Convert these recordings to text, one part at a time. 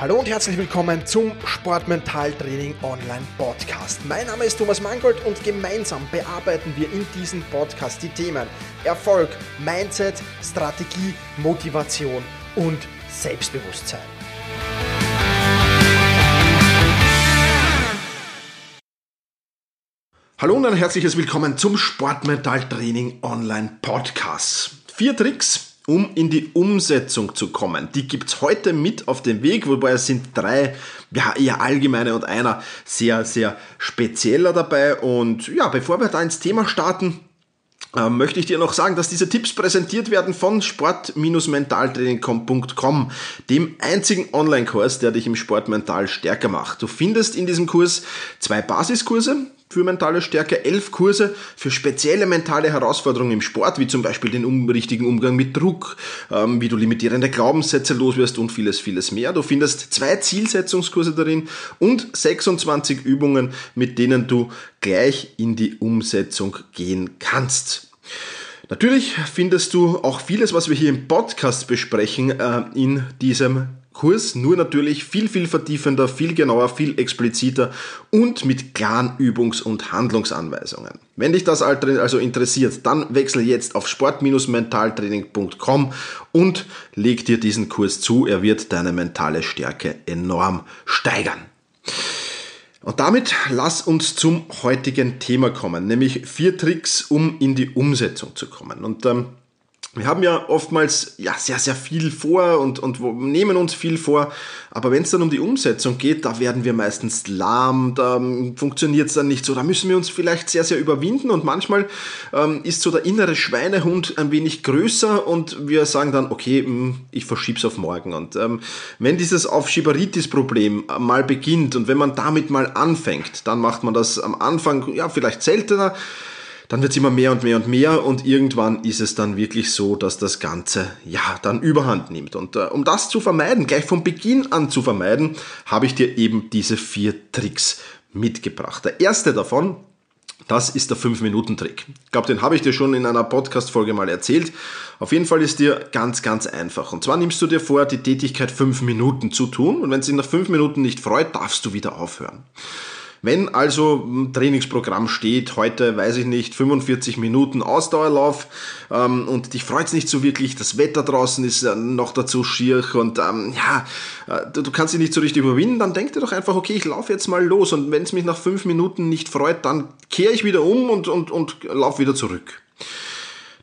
Hallo und herzlich willkommen zum Sportmentaltraining Online Podcast. Mein Name ist Thomas Mangold und gemeinsam bearbeiten wir in diesem Podcast die Themen Erfolg, Mindset, Strategie, Motivation und Selbstbewusstsein. Hallo und ein herzliches Willkommen zum Sportmentaltraining Online Podcast. Vier Tricks, um in die Umsetzung zu kommen. Die gibt's heute mit auf den Weg, wobei es sind drei ja, eher allgemeine und einer sehr, sehr spezieller dabei. Und ja, bevor wir da ins Thema starten, äh, möchte ich dir noch sagen, dass diese Tipps präsentiert werden von sport-mentaltraining.com, dem einzigen Online-Kurs, der dich im Sport mental stärker macht. Du findest in diesem Kurs zwei Basiskurse, für mentale Stärke, elf Kurse für spezielle mentale Herausforderungen im Sport, wie zum Beispiel den um, richtigen Umgang mit Druck, ähm, wie du limitierende Glaubenssätze loswirst und vieles, vieles mehr. Du findest zwei Zielsetzungskurse darin und 26 Übungen, mit denen du gleich in die Umsetzung gehen kannst. Natürlich findest du auch vieles, was wir hier im Podcast besprechen, äh, in diesem Kurs, nur natürlich viel, viel vertiefender, viel genauer, viel expliziter und mit klaren Übungs- und Handlungsanweisungen. Wenn dich das also interessiert, dann wechsel jetzt auf sport-mentaltraining.com und leg dir diesen Kurs zu. Er wird deine mentale Stärke enorm steigern. Und damit lass uns zum heutigen Thema kommen, nämlich vier Tricks, um in die Umsetzung zu kommen. Und ähm, wir haben ja oftmals ja sehr, sehr viel vor und, und nehmen uns viel vor, aber wenn es dann um die Umsetzung geht, da werden wir meistens lahm, da funktioniert es dann nicht so, da müssen wir uns vielleicht sehr, sehr überwinden und manchmal ähm, ist so der innere Schweinehund ein wenig größer und wir sagen dann, okay, hm, ich verschiebe es auf morgen. Und ähm, wenn dieses Aufschieberitis-Problem mal beginnt und wenn man damit mal anfängt, dann macht man das am Anfang ja vielleicht seltener, dann wird es immer mehr und mehr und mehr und irgendwann ist es dann wirklich so, dass das Ganze ja dann überhand nimmt. Und äh, um das zu vermeiden, gleich von Beginn an zu vermeiden, habe ich dir eben diese vier Tricks mitgebracht. Der erste davon, das ist der 5-Minuten-Trick. Ich glaube, den habe ich dir schon in einer Podcast-Folge mal erzählt. Auf jeden Fall ist dir ganz, ganz einfach. Und zwar nimmst du dir vor, die Tätigkeit 5 Minuten zu tun und wenn es dich nach 5 Minuten nicht freut, darfst du wieder aufhören. Wenn also ein Trainingsprogramm steht, heute weiß ich nicht, 45 Minuten Ausdauerlauf ähm, und dich freut's nicht so wirklich, das Wetter draußen ist äh, noch dazu schier und ähm, ja, äh, du, du, kannst dich nicht so richtig überwinden, dann denk dir doch einfach, okay, ich laufe jetzt mal los und wenn es mich nach fünf Minuten nicht freut, dann kehre ich wieder um und, und, und lauf wieder zurück.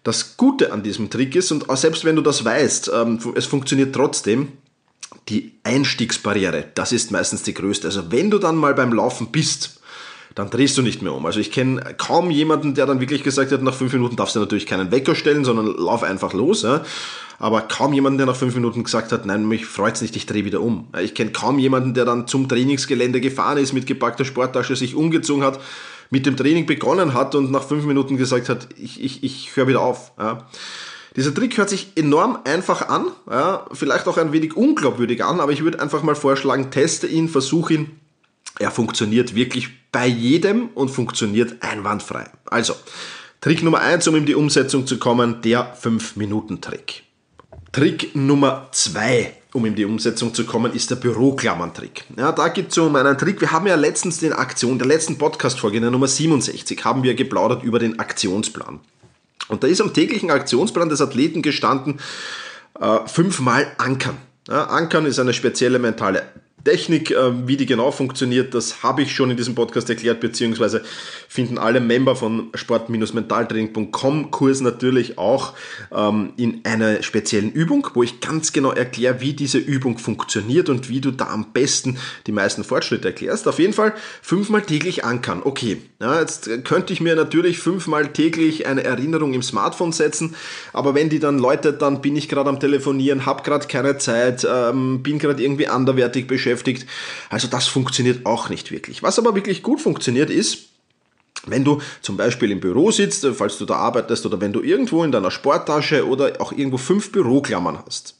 Das Gute an diesem Trick ist, und selbst wenn du das weißt, ähm, es funktioniert trotzdem, die Einstiegsbarriere, das ist meistens die größte. Also wenn du dann mal beim Laufen bist, dann drehst du nicht mehr um. Also ich kenne kaum jemanden, der dann wirklich gesagt hat, nach fünf Minuten darfst du natürlich keinen Wecker stellen, sondern lauf einfach los. Ja? Aber kaum jemanden, der nach fünf Minuten gesagt hat, nein, mich freut's nicht, ich drehe wieder um. Ich kenne kaum jemanden, der dann zum Trainingsgelände gefahren ist, mit gepackter Sporttasche sich umgezogen hat, mit dem Training begonnen hat und nach fünf Minuten gesagt hat, ich, ich, ich höre wieder auf. Ja? Dieser Trick hört sich enorm einfach an, ja, vielleicht auch ein wenig unglaubwürdig an, aber ich würde einfach mal vorschlagen, teste ihn, versuche ihn. Er funktioniert wirklich bei jedem und funktioniert einwandfrei. Also, Trick Nummer eins, um in die Umsetzung zu kommen, der 5-Minuten-Trick. Trick Nummer zwei, um in die Umsetzung zu kommen, ist der Büroklammern-Trick. Ja, da gibt es so einen Trick. Wir haben ja letztens den Aktion, der letzten Podcast-Folge, der Nummer 67, haben wir geplaudert über den Aktionsplan. Und da ist am täglichen Aktionsplan des Athleten gestanden, äh, fünfmal ankern. Ja, ankern ist eine spezielle mentale Technik, äh, wie die genau funktioniert, das habe ich schon in diesem Podcast erklärt, beziehungsweise finden alle Member von sport-mentaltraining.com Kurs natürlich auch ähm, in einer speziellen Übung, wo ich ganz genau erkläre, wie diese Übung funktioniert und wie du da am besten die meisten Fortschritte erklärst. Auf jeden Fall fünfmal täglich ankern. Okay, ja, jetzt könnte ich mir natürlich fünfmal täglich eine Erinnerung im Smartphone setzen, aber wenn die dann läutet, dann bin ich gerade am Telefonieren, habe gerade keine Zeit, ähm, bin gerade irgendwie anderwertig beschäftigt, beschäftigt. Also das funktioniert auch nicht wirklich. Was aber wirklich gut funktioniert ist, wenn du zum Beispiel im Büro sitzt, falls du da arbeitest oder wenn du irgendwo in deiner Sporttasche oder auch irgendwo fünf Büroklammern hast.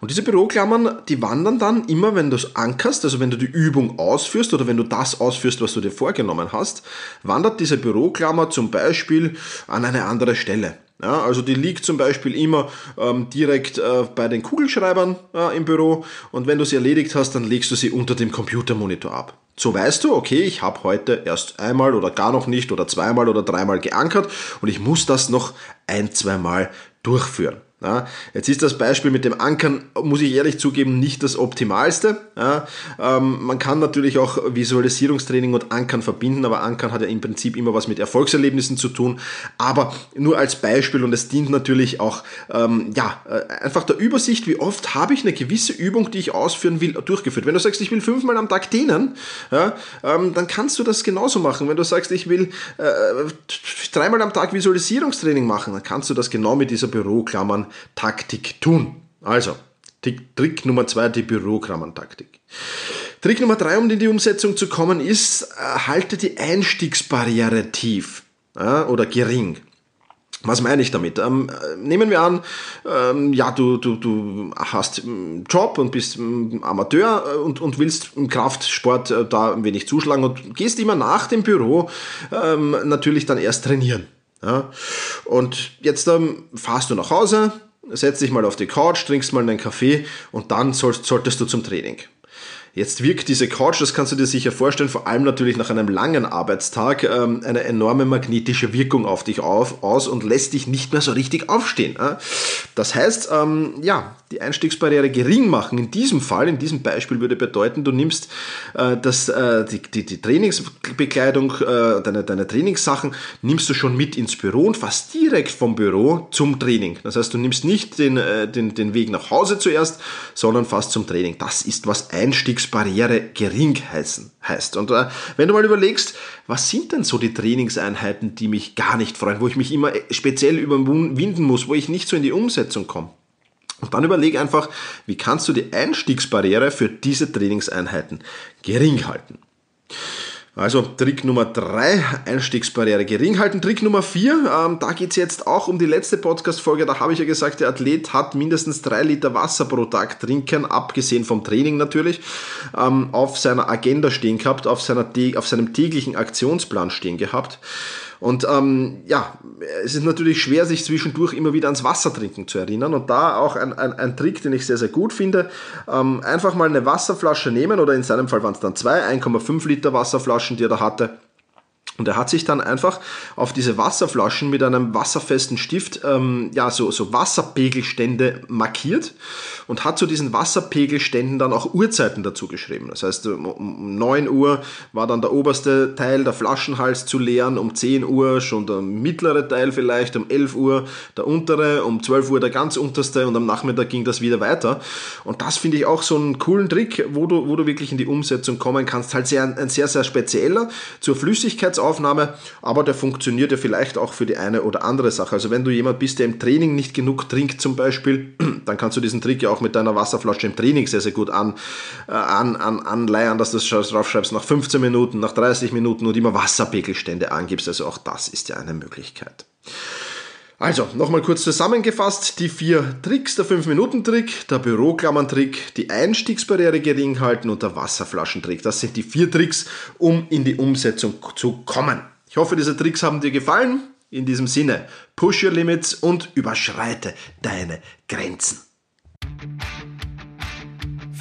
Und diese Büroklammern, die wandern dann immer, wenn du es ankerst, also wenn du die Übung ausführst oder wenn du das ausführst, was du dir vorgenommen hast, wandert diese Büroklammer zum Beispiel an eine andere Stelle. Ja, also die liegt zum Beispiel immer ähm, direkt äh, bei den Kugelschreibern äh, im Büro und wenn du sie erledigt hast, dann legst du sie unter dem Computermonitor ab. So weißt du, okay, ich habe heute erst einmal oder gar noch nicht oder zweimal oder dreimal geankert und ich muss das noch ein, zweimal durchführen. Ja, jetzt ist das Beispiel mit dem Ankern, muss ich ehrlich zugeben, nicht das optimalste. Ja, ähm, man kann natürlich auch Visualisierungstraining und Ankern verbinden, aber Ankern hat ja im Prinzip immer was mit Erfolgserlebnissen zu tun. Aber nur als Beispiel und es dient natürlich auch ähm, ja, äh, einfach der Übersicht, wie oft habe ich eine gewisse Übung, die ich ausführen will, durchgeführt. Wenn du sagst, ich will fünfmal am Tag dehnen, ja, ähm, dann kannst du das genauso machen. Wenn du sagst, ich will äh, dreimal am Tag Visualisierungstraining machen, dann kannst du das genau mit dieser Büroklammern Taktik tun. Also, Trick Nummer zwei, die Bürokrammentaktik. Trick Nummer drei, um in die Umsetzung zu kommen, ist, äh, halte die Einstiegsbarriere tief ja, oder gering. Was meine ich damit? Ähm, nehmen wir an, ähm, ja, du, du, du hast einen Job und bist Amateur äh, und, und willst im Kraftsport äh, da ein wenig zuschlagen und gehst immer nach dem Büro ähm, natürlich dann erst trainieren. Ja? Und jetzt ähm, fahrst du nach Hause, setz dich mal auf die Couch, trinkst mal einen Kaffee und dann sollst, solltest du zum Training. Jetzt wirkt diese Couch, das kannst du dir sicher vorstellen, vor allem natürlich nach einem langen Arbeitstag, ähm, eine enorme magnetische Wirkung auf dich auf, aus und lässt dich nicht mehr so richtig aufstehen. Das heißt, ähm, ja, die Einstiegsbarriere gering machen. In diesem Fall, in diesem Beispiel würde bedeuten, du nimmst äh, das, äh, die, die, die Trainingsbekleidung, äh, deine, deine Trainingssachen, nimmst du schon mit ins Büro und fast direkt vom Büro zum Training. Das heißt, du nimmst nicht den, äh, den, den Weg nach Hause zuerst, sondern fast zum Training. Das ist, was Einstiegsbarriere gering heißen, heißt. Und äh, wenn du mal überlegst, was sind denn so die Trainingseinheiten, die mich gar nicht freuen, wo ich mich immer speziell überwinden muss, wo ich nicht so in die Umsetzung komme? Und dann überleg einfach, wie kannst du die Einstiegsbarriere für diese Trainingseinheiten gering halten. Also Trick Nummer drei Einstiegsbarriere gering halten. Trick Nummer vier ähm, da geht's jetzt auch um die letzte Podcast-Folge. Da habe ich ja gesagt, der Athlet hat mindestens drei Liter Wasser pro Tag trinken, abgesehen vom Training natürlich, ähm, auf seiner Agenda stehen gehabt, auf, seiner, auf seinem täglichen Aktionsplan stehen gehabt. Und ähm, ja, es ist natürlich schwer, sich zwischendurch immer wieder ans Wasser trinken zu erinnern. Und da auch ein, ein, ein Trick, den ich sehr, sehr gut finde. Ähm, einfach mal eine Wasserflasche nehmen oder in seinem Fall waren es dann zwei, 1,5 Liter Wasserflaschen, die er da hatte und er hat sich dann einfach auf diese Wasserflaschen mit einem wasserfesten Stift ähm, ja, so, so Wasserpegelstände markiert und hat zu diesen Wasserpegelständen dann auch Uhrzeiten dazu geschrieben. Das heißt, um 9 Uhr war dann der oberste Teil, der Flaschenhals zu leeren, um 10 Uhr schon der mittlere Teil vielleicht, um 11 Uhr der untere, um 12 Uhr der ganz unterste und am Nachmittag ging das wieder weiter. Und das finde ich auch so einen coolen Trick, wo du, wo du wirklich in die Umsetzung kommen kannst. Halt sehr, ein sehr, sehr spezieller zur Flüssigkeitsaufnahme Aufnahme, aber der funktioniert ja vielleicht auch für die eine oder andere Sache. Also wenn du jemand bist, der im Training nicht genug trinkt zum Beispiel, dann kannst du diesen Trick ja auch mit deiner Wasserflasche im Training sehr, sehr gut an, äh, an, an, anleiern, dass du das draufschreibst nach 15 Minuten, nach 30 Minuten und immer Wasserpegelstände angibst. Also auch das ist ja eine Möglichkeit. Also, nochmal kurz zusammengefasst, die vier Tricks, der 5-Minuten-Trick, der Büroklammern-Trick, die Einstiegsbarriere gering halten und der Wasserflaschentrick. Das sind die vier Tricks, um in die Umsetzung zu kommen. Ich hoffe, diese Tricks haben dir gefallen. In diesem Sinne, push your limits und überschreite deine Grenzen.